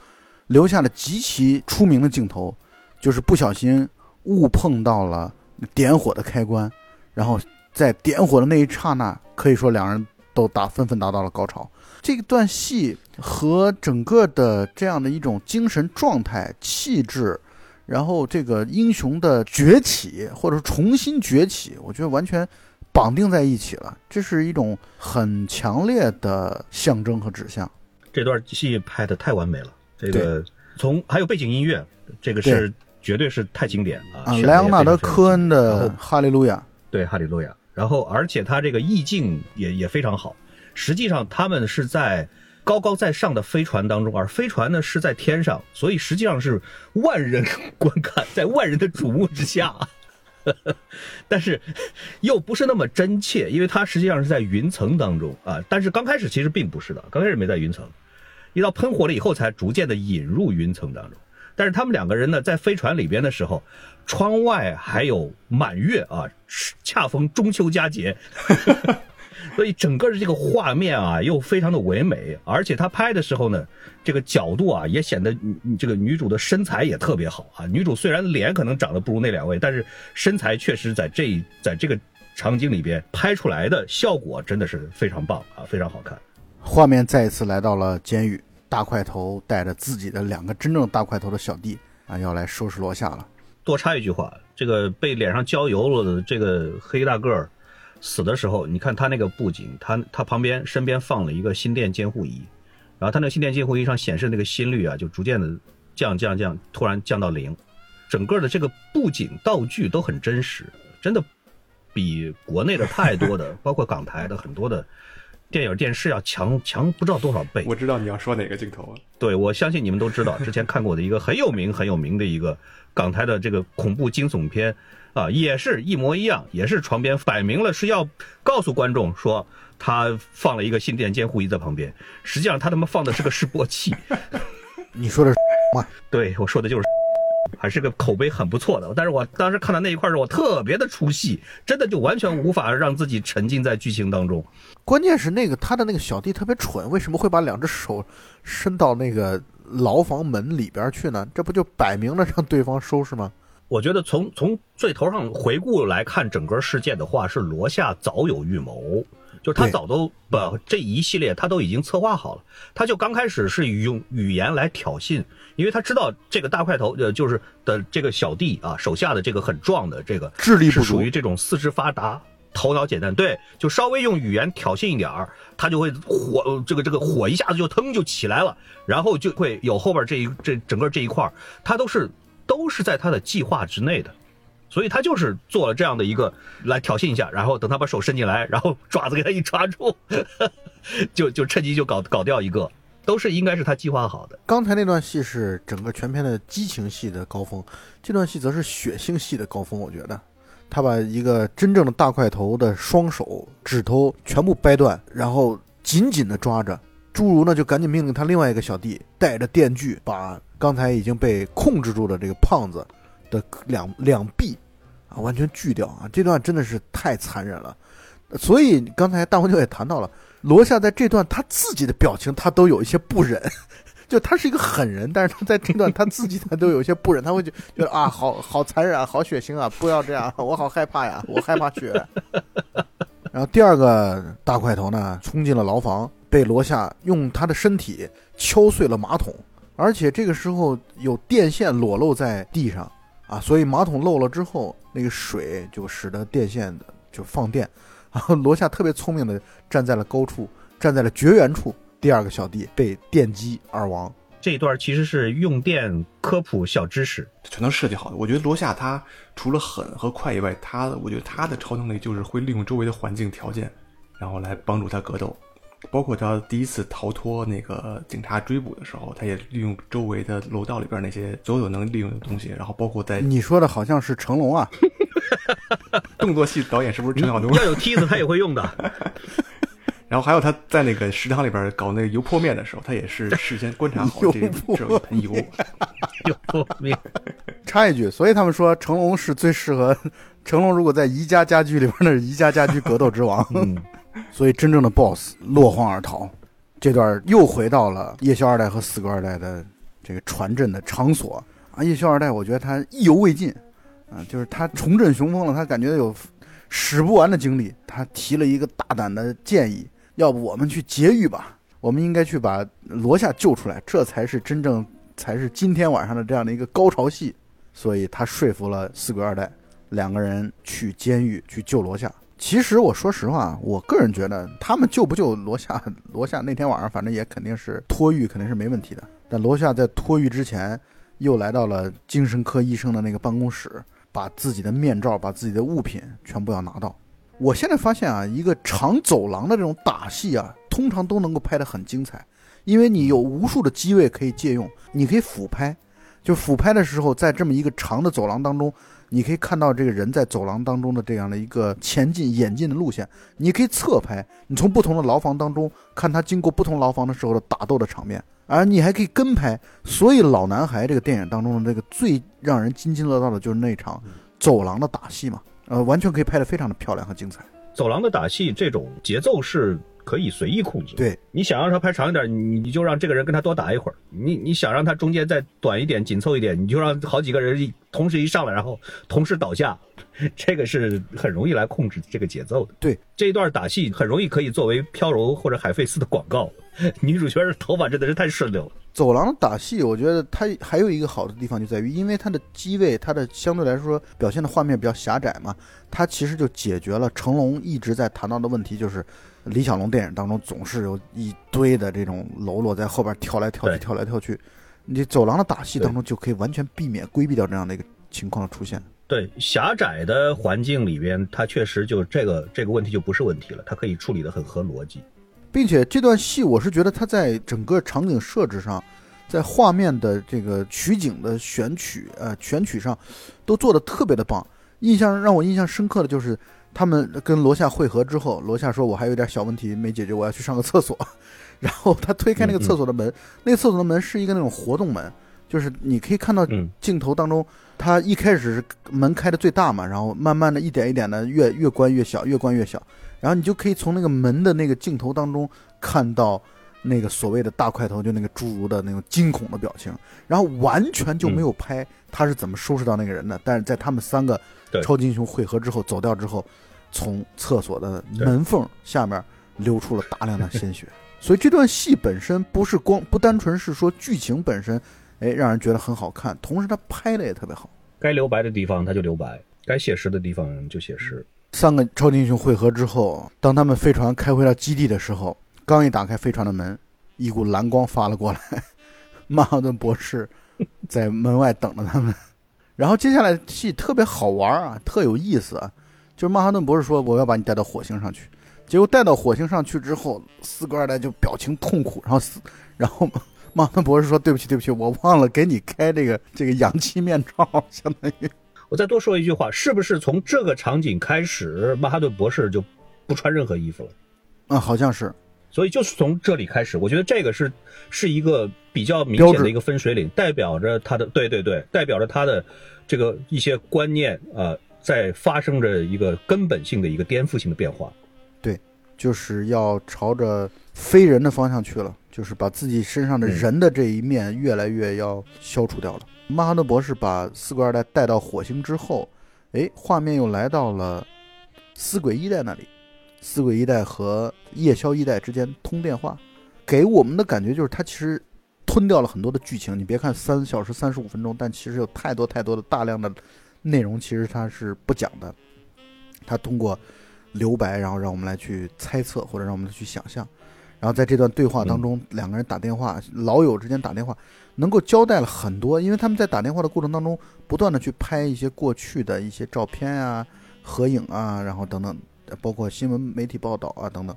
留下了极其出名的镜头，就是不小心误碰到了点火的开关，然后在点火的那一刹那，可以说两人都达纷纷达到了高潮。这段戏和整个的这样的一种精神状态、气质，然后这个英雄的崛起或者重新崛起，我觉得完全。绑定在一起了，这是一种很强烈的象征和指向。这段戏拍的太完美了，这个从还有背景音乐，这个是绝对是太经典啊！莱昂纳德·科恩的《哈利路亚》，对《哈利路亚》，然后而且他这个意境也也非常好。实际上他们是在高高在上的飞船当中，而飞船呢是在天上，所以实际上是万人观看，在万人的瞩目之下。但是又不是那么真切，因为它实际上是在云层当中啊。但是刚开始其实并不是的，刚开始没在云层，一到喷火了以后才逐渐的引入云层当中。但是他们两个人呢，在飞船里边的时候，窗外还有满月啊，恰逢中秋佳节。所以整个的这个画面啊，又非常的唯美，而且他拍的时候呢，这个角度啊，也显得这个女主的身材也特别好啊。女主虽然脸可能长得不如那两位，但是身材确实在这在这个场景里边拍出来的效果真的是非常棒啊，非常好看。画面再一次来到了监狱，大块头带着自己的两个真正大块头的小弟啊，要来收拾罗夏了。多插一句话，这个被脸上浇油了的这个黑大个儿。死的时候，你看他那个布景，他他旁边身边放了一个心电监护仪，然后他那个心电监护仪上显示那个心率啊，就逐渐的降降降，突然降到零，整个的这个布景道具都很真实，真的比国内的太多的，包括港台的很多的电影电视要强强不知道多少倍。我知道你要说哪个镜头啊，对，我相信你们都知道，之前看过的一个很有名很有名的一个港台的这个恐怖惊悚片。啊，也是一模一样，也是床边摆明了是要告诉观众说他放了一个心电监护仪在旁边，实际上他他妈放的是个示波器。你说的是吗？对，我说的就是，还是个口碑很不错的。但是我当时看到那一块时候，我特别的出戏，真的就完全无法让自己沉浸在剧情当中。关键是那个他的那个小弟特别蠢，为什么会把两只手伸到那个牢房门里边去呢？这不就摆明了让对方收拾吗？我觉得从从最头上回顾来看整个事件的话，是罗夏早有预谋，就是他早都把这一系列他都已经策划好了。他就刚开始是用语言来挑衅，因为他知道这个大块头呃就是的这个小弟啊手下的这个很壮的这个智力是属于这种四肢发达、头脑简单，对，就稍微用语言挑衅一点儿，他就会火这个这个火一下子就腾就起来了，然后就会有后边这一这整个这一块他都是。都是在他的计划之内的，所以他就是做了这样的一个来挑衅一下，然后等他把手伸进来，然后爪子给他一抓住，就就趁机就搞搞掉一个，都是应该是他计划好的。刚才那段戏是整个全片的激情戏的高峰，这段戏则是血腥戏的高峰。我觉得他把一个真正的大块头的双手指头全部掰断，然后紧紧的抓着。侏儒呢就赶紧命令他另外一个小弟带着电锯把。刚才已经被控制住的这个胖子的两两臂啊，完全锯掉啊！这段真的是太残忍了。所以刚才大黄牛也谈到了，罗夏在这段他自己的表情，他都有一些不忍。就他是一个狠人，但是他在这段他自己他都有一些不忍，他会觉觉得啊，好好残忍啊，好血腥啊，不要这样，我好害怕呀，我害怕血。然后第二个大块头呢，冲进了牢房，被罗夏用他的身体敲碎了马桶。而且这个时候有电线裸露在地上啊，所以马桶漏了之后，那个水就使得电线的就放电。然后罗夏特别聪明的站在了高处，站在了绝缘处。第二个小弟被电击而亡。这一段其实是用电科普小知识，全都设计好的。我觉得罗夏他除了狠和快以外，他我觉得他的超能力就是会利用周围的环境条件，然后来帮助他格斗。包括他第一次逃脱那个警察追捕的时候，他也利用周围的楼道里边那些所有能利用的东西。然后包括在你说的好像是成龙啊，动作戏导演是不是陈晓东？要有梯子他也会用的。然后还有他在那个食堂里边搞那个油泼面的时候，他也是事先观察好这这一盆油。油泼面。插一句，所以他们说成龙是最适合成龙如果在宜家家居里边，那是宜家家居格斗之王。嗯，所以真正的 BOSS 落荒而逃。这段又回到了夜宵二代和四哥二代的这个传阵的场所啊。夜宵二代，我觉得他意犹未尽啊，就是他重振雄风了，他感觉有使不完的精力。他提了一个大胆的建议，要不我们去劫狱吧？我们应该去把罗夏救出来，这才是真正才是今天晚上的这样的一个高潮戏。所以他说服了四哥二代，两个人去监狱去救罗夏。其实我说实话，我个人觉得他们救不救罗夏，罗夏那天晚上反正也肯定是脱狱，肯定是没问题的。但罗夏在脱狱之前，又来到了精神科医生的那个办公室，把自己的面罩、把自己的物品全部要拿到。我现在发现啊，一个长走廊的这种打戏啊，通常都能够拍得很精彩，因为你有无数的机位可以借用，你可以俯拍，就俯拍的时候，在这么一个长的走廊当中。你可以看到这个人在走廊当中的这样的一个前进演进的路线，你可以侧拍，你从不同的牢房当中看他经过不同牢房的时候的打斗的场面，而你还可以跟拍。所以老男孩这个电影当中的这个最让人津津乐道的就是那场走廊的打戏嘛，呃，完全可以拍得非常的漂亮和精彩。走廊的打戏这种节奏是。可以随意控制。对，你想让他拍长一点，你你就让这个人跟他多打一会儿。你你想让他中间再短一点、紧凑一点，你就让好几个人一同时一上来，然后同时倒下。这个是很容易来控制这个节奏的。对，这一段打戏很容易可以作为飘柔或者海飞丝的广告。女主角的头发真的是太顺溜了。走廊打戏，我觉得它还有一个好的地方就在于，因为它的机位，它的相对来说表现的画面比较狭窄嘛，它其实就解决了成龙一直在谈到的问题，就是李小龙电影当中总是有一堆的这种喽啰在后边跳来跳去，跳来跳去。你走廊的打戏当中就可以完全避免、规避掉这样的一个情况的出现。对，狭窄的环境里边，它确实就这个这个问题就不是问题了，它可以处理的很合逻辑。并且这段戏，我是觉得它在整个场景设置上，在画面的这个取景的选取，呃，选取上，都做的特别的棒。印象让我印象深刻的就是，他们跟罗夏会合之后，罗夏说：“我还有点小问题没解决，我要去上个厕所。”然后他推开那个厕所的门，那个厕所的门是一个那种活动门，就是你可以看到镜头当中，他一开始是门开的最大嘛，然后慢慢的一点一点的越越关越小，越关越小。然后你就可以从那个门的那个镜头当中看到那个所谓的大块头，就那个侏儒的那种惊恐的表情，然后完全就没有拍他是怎么收拾到那个人的。但是在他们三个超级英雄汇合之后走掉之后，从厕所的门缝下面流出了大量的鲜血。所以这段戏本身不是光不单纯是说剧情本身，哎，让人觉得很好看，同时他拍的也特别好。该留白的地方他就留白，该写实的地方就写实。三个超级英雄汇合之后，当他们飞船开回到基地的时候，刚一打开飞船的门，一股蓝光发了过来，曼哈顿博士在门外等着他们。然后接下来戏特别好玩啊，特有意思啊，就是曼哈顿博士说我要把你带到火星上去，结果带到火星上去之后，四个二代就表情痛苦，然后四，然后曼哈顿博士说对不起对不起，我忘了给你开这个这个氧气面罩，相当于。我再多说一句话，是不是从这个场景开始，曼哈顿博士就不穿任何衣服了？啊，好像是。所以就是从这里开始，我觉得这个是是一个比较明显的一个分水岭，代表着他的对对对，代表着他的这个一些观念啊，在发生着一个根本性的一个颠覆性的变化。对，就是要朝着非人的方向去了，就是把自己身上的人的这一面越来越要消除掉了。曼哈顿博士把四鬼二代带到火星之后，哎，画面又来到了四鬼一代那里。四鬼一代和夜宵一代之间通电话，给我们的感觉就是他其实吞掉了很多的剧情。你别看三小时三十五分钟，但其实有太多太多的大量的内容，其实他是不讲的。他通过留白，然后让我们来去猜测，或者让我们去想象。然后在这段对话当中，两个人打电话，老友之间打电话。能够交代了很多，因为他们在打电话的过程当中，不断的去拍一些过去的一些照片啊、合影啊，然后等等，包括新闻媒体报道啊等等，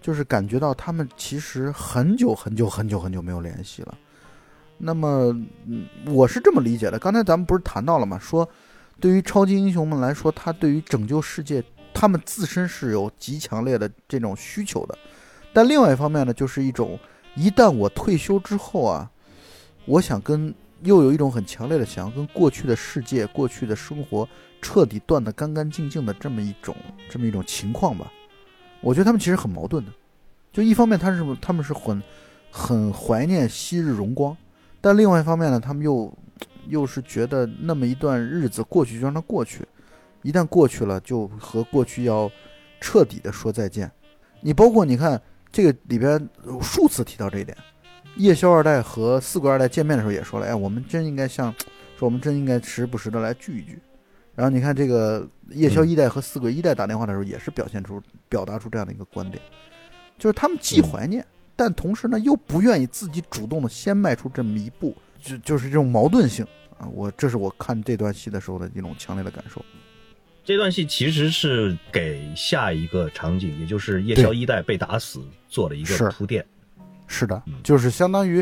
就是感觉到他们其实很久很久很久很久没有联系了。那么，我是这么理解的。刚才咱们不是谈到了吗？说对于超级英雄们来说，他对于拯救世界，他们自身是有极强烈的这种需求的。但另外一方面呢，就是一种一旦我退休之后啊。我想跟又有一种很强烈的想要跟过去的世界、过去的生活彻底断得干干净净的这么一种这么一种情况吧。我觉得他们其实很矛盾的，就一方面他是他们是很很怀念昔日荣光，但另外一方面呢，他们又又是觉得那么一段日子过去就让它过去，一旦过去了就和过去要彻底的说再见。你包括你看这个里边数次提到这一点，夜宵二代和四鬼二代见面的时候也说了，哎，我们真应该像说我们真应该时不时的来聚一聚。然后你看这个夜宵一代和四鬼一代打电话的时候，也是表现出表达出这样的一个观点，就是他们既怀念，但同时呢又不愿意自己主动的先迈出这么一步，就就是这种矛盾性啊。我这是我看这段戏的时候的一种强烈的感受。这段戏其实是给下一个场景，也就是夜宵一代被打死做了一个铺垫。是的，就是相当于。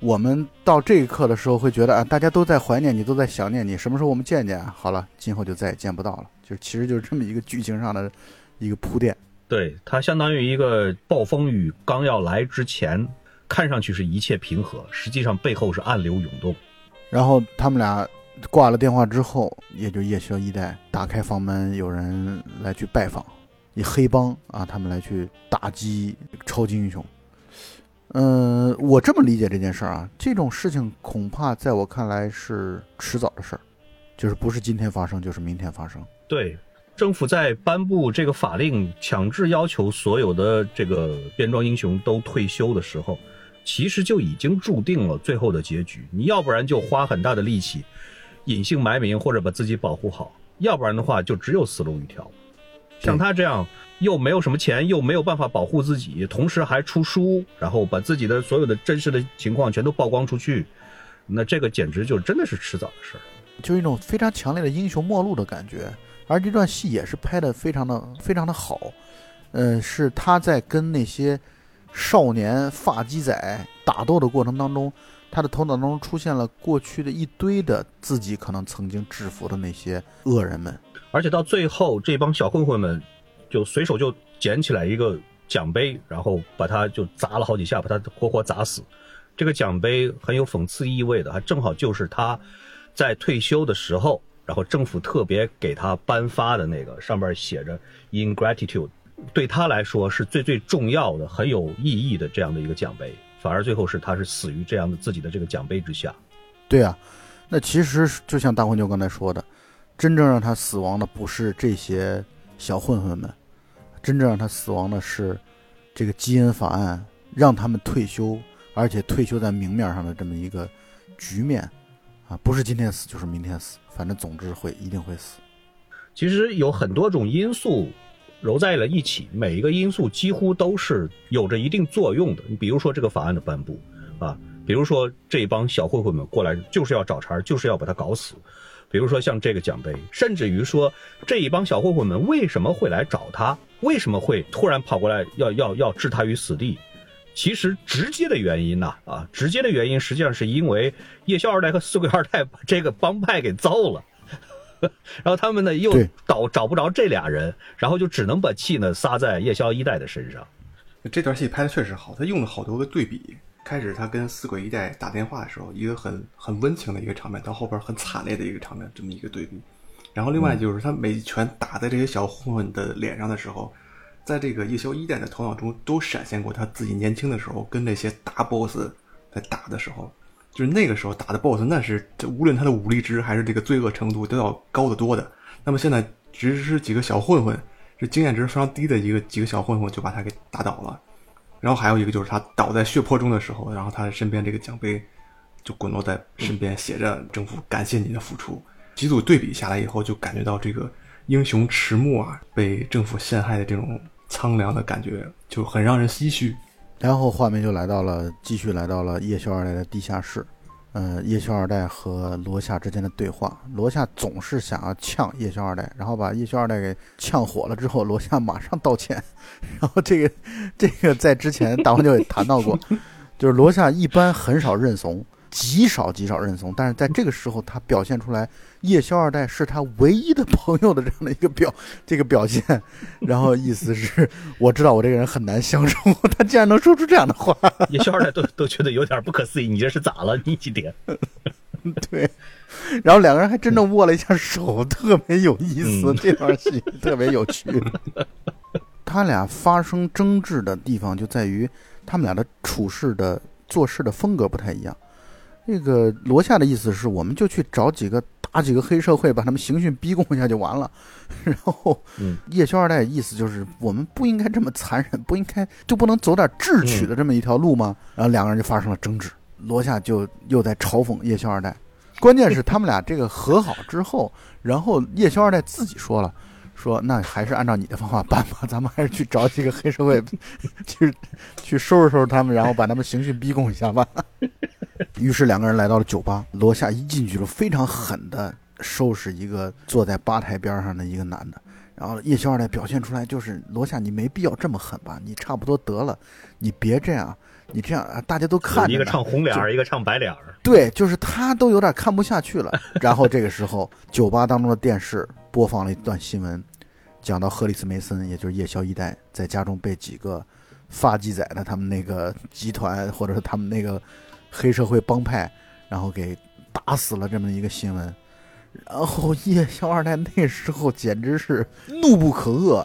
我们到这一刻的时候，会觉得啊，大家都在怀念你，都在想念你，什么时候我们见见？好了，今后就再也见不到了。就其实就是这么一个剧情上的一个铺垫。对，它相当于一个暴风雨刚要来之前，看上去是一切平和，实际上背后是暗流涌动。然后他们俩挂了电话之后，也就夜宵一代打开房门，有人来去拜访，以黑帮啊，他们来去打击超级英雄。嗯，我这么理解这件事儿啊，这种事情恐怕在我看来是迟早的事儿，就是不是今天发生，就是明天发生。对，政府在颁布这个法令，强制要求所有的这个变装英雄都退休的时候，其实就已经注定了最后的结局。你要不然就花很大的力气隐姓埋名，或者把自己保护好；要不然的话，就只有死路一条。像他这样。又没有什么钱，又没有办法保护自己，同时还出书，然后把自己的所有的真实的情况全都曝光出去，那这个简直就真的是迟早的事儿，就一种非常强烈的英雄末路的感觉。而这段戏也是拍的非常的非常的好，嗯，是他在跟那些少年发鸡仔打斗的过程当中，他的头脑当中出现了过去的一堆的自己可能曾经制服的那些恶人们，而且到最后这帮小混混们。就随手就捡起来一个奖杯，然后把它就砸了好几下，把它活活砸死。这个奖杯很有讽刺意味的，还正好就是他在退休的时候，然后政府特别给他颁发的那个，上面写着 “In gratitude”，对他来说是最最重要的、很有意义的这样的一个奖杯。反而最后是他是死于这样的自己的这个奖杯之下。对啊，那其实就像大灰牛刚才说的，真正让他死亡的不是这些小混混们。真正让他死亡的是这个基因法案，让他们退休，而且退休在明面上的这么一个局面啊，不是今天死就是明天死，反正总之会一定会死。其实有很多种因素揉在了一起，每一个因素几乎都是有着一定作用的。你比如说这个法案的颁布啊，比如说这帮小混混们过来就是要找茬，就是要把他搞死。比如说像这个奖杯，甚至于说这一帮小混混们为什么会来找他？为什么会突然跑过来要要要置他于死地？其实直接的原因呢，啊，直接的原因实际上是因为夜宵二代和四鬼二代把这个帮派给糟了，然后他们呢又找找不着这俩人，然后就只能把气呢撒在夜宵一代的身上。这段戏拍的确实好，他用了好多个对比。开始他跟四鬼一代打电话的时候，一个很很温情的一个场面，到后边很惨烈的一个场面，这么一个对比。然后另外就是他每拳打在这些小混混的脸上的时候，在这个夜宵一代的头脑中都闪现过他自己年轻的时候跟那些大 boss 在打的时候，就是那个时候打的 boss，那是无论他的武力值还是这个罪恶程度都要高得多的。那么现在只是几个小混混，是经验值非常低的一个几个小混混就把他给打倒了。然后还有一个就是他倒在血泊中的时候，然后他身边这个奖杯就滚落在身边，写着“政府感谢你的付出”。几组对比下来以后，就感觉到这个英雄迟暮啊，被政府陷害的这种苍凉的感觉，就很让人唏嘘。然后画面就来到了，继续来到了夜宵二代的地下室。嗯，叶修二代和罗夏之间的对话，罗夏总是想要呛叶修二代，然后把叶修二代给呛火了之后，罗夏马上道歉。然后这个 这个在之前大黄就也谈到过，就是罗夏一般很少认怂。极少极少认怂，但是在这个时候，他表现出来夜宵二代是他唯一的朋友的这样的一个表这个表现，然后意思是我知道我这个人很难相处，他竟然能说出这样的话，夜宵二代都都觉得有点不可思议，你这是咋了？你几点？对，然后两个人还真正握了一下手，特别有意思。嗯这段戏特别有趣。他俩发生争执的地方就在于他们俩的处事的做事的风格不太一样。这个罗夏的意思是，我们就去找几个打几个黑社会，把他们刑讯逼供一下就完了。然后嗯叶宵二代意思就是，我们不应该这么残忍，不应该就不能走点智取的这么一条路吗？然后两个人就发生了争执，罗夏就又在嘲讽叶宵二代。关键是他们俩这个和好之后，然后叶宵二代自己说了，说那还是按照你的方法办吧，咱们还是去找几个黑社会，去去收拾收拾他们，然后把他们刑讯逼供一下吧。于是两个人来到了酒吧，罗夏一进去就非常狠的收拾一个坐在吧台边上的一个男的，然后叶小二呢表现出来就是罗夏，你没必要这么狠吧，你差不多得了，你别这样，你这样啊大家都看着呢一个唱红脸儿，一个唱白脸儿。对，就是他都有点看不下去了。然后这个时候，酒吧当中的电视播放了一段新闻，讲到赫里斯梅森，也就是夜宵一代，在家中被几个发鸡仔的他们那个集团，或者是他们那个黑社会帮派，然后给打死了这么一个新闻。然后夜宵二代那时候简直是怒不可遏，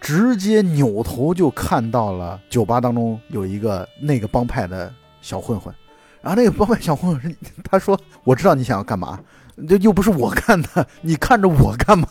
直接扭头就看到了酒吧当中有一个那个帮派的小混混。然后那个帮派小混混，他说：“我知道你想要干嘛，这又不是我干的，你看着我干嘛？”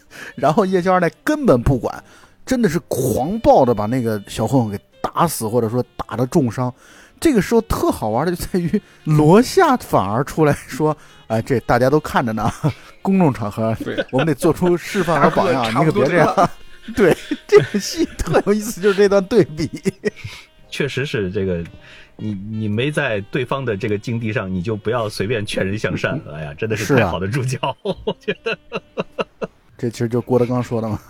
然后叶宵二代根本不管，真的是狂暴的把那个小混混给打死，或者说打的重伤。这个时候特好玩的就在于 罗夏反而出来说：“哎，这大家都看着呢，公众场合对我们得做出示范和榜样，你可别这样。”对，这个戏特有意思，就是这段对比。确实是这个，你你没在对方的这个境地上，你就不要随便劝人向善。哎呀，真的是太好的助教，我觉得这其实就郭德纲说的嘛。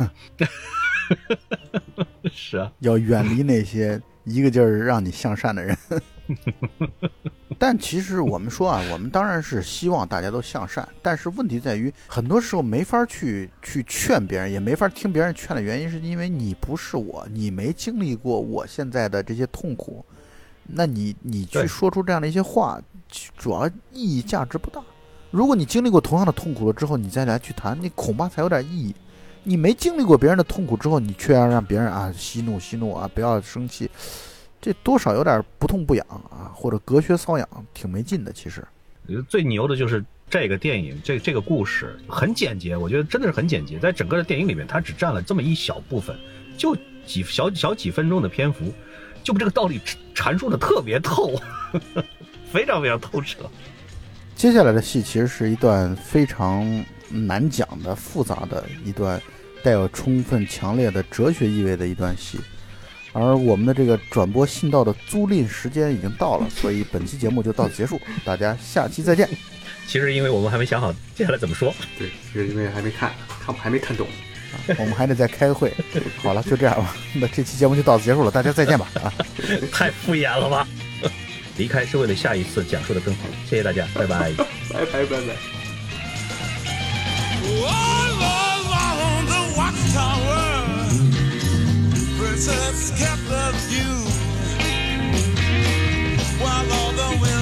是啊。要远离那些一个劲儿让你向善的人。但其实我们说啊，我们当然是希望大家都向善，但是问题在于，很多时候没法去去劝别人，也没法听别人劝的原因，是因为你不是我，你没经历过我现在的这些痛苦，那你你去说出这样的一些话，主要意义价值不大。如果你经历过同样的痛苦了之后，你再来去谈，你恐怕才有点意义。你没经历过别人的痛苦之后，你却要让别人啊息怒息怒啊，不要生气，这多少有点不痛不痒啊，或者隔靴搔痒，挺没劲的。其实，我觉得最牛的就是这个电影，这这个故事很简洁，我觉得真的是很简洁。在整个的电影里面，它只占了这么一小部分，就几小小几分钟的篇幅，就把这个道理阐述的特别透，非常非常透彻。接下来的戏其实是一段非常难讲的、复杂的一段，带有充分强烈的哲学意味的一段戏。而我们的这个转播信道的租赁时间已经到了，所以本期节目就到此结束，大家下期再见。其实因为我们还没想好接下来怎么说，对，是因为还没看，看还没看懂。我们还得再开会。好了，就这样吧。那这期节目就到此结束了，大家再见吧。啊，太敷衍了吧！离开是为了下一次讲述的更好。谢谢大家，拜拜，拜拜拜拜。All the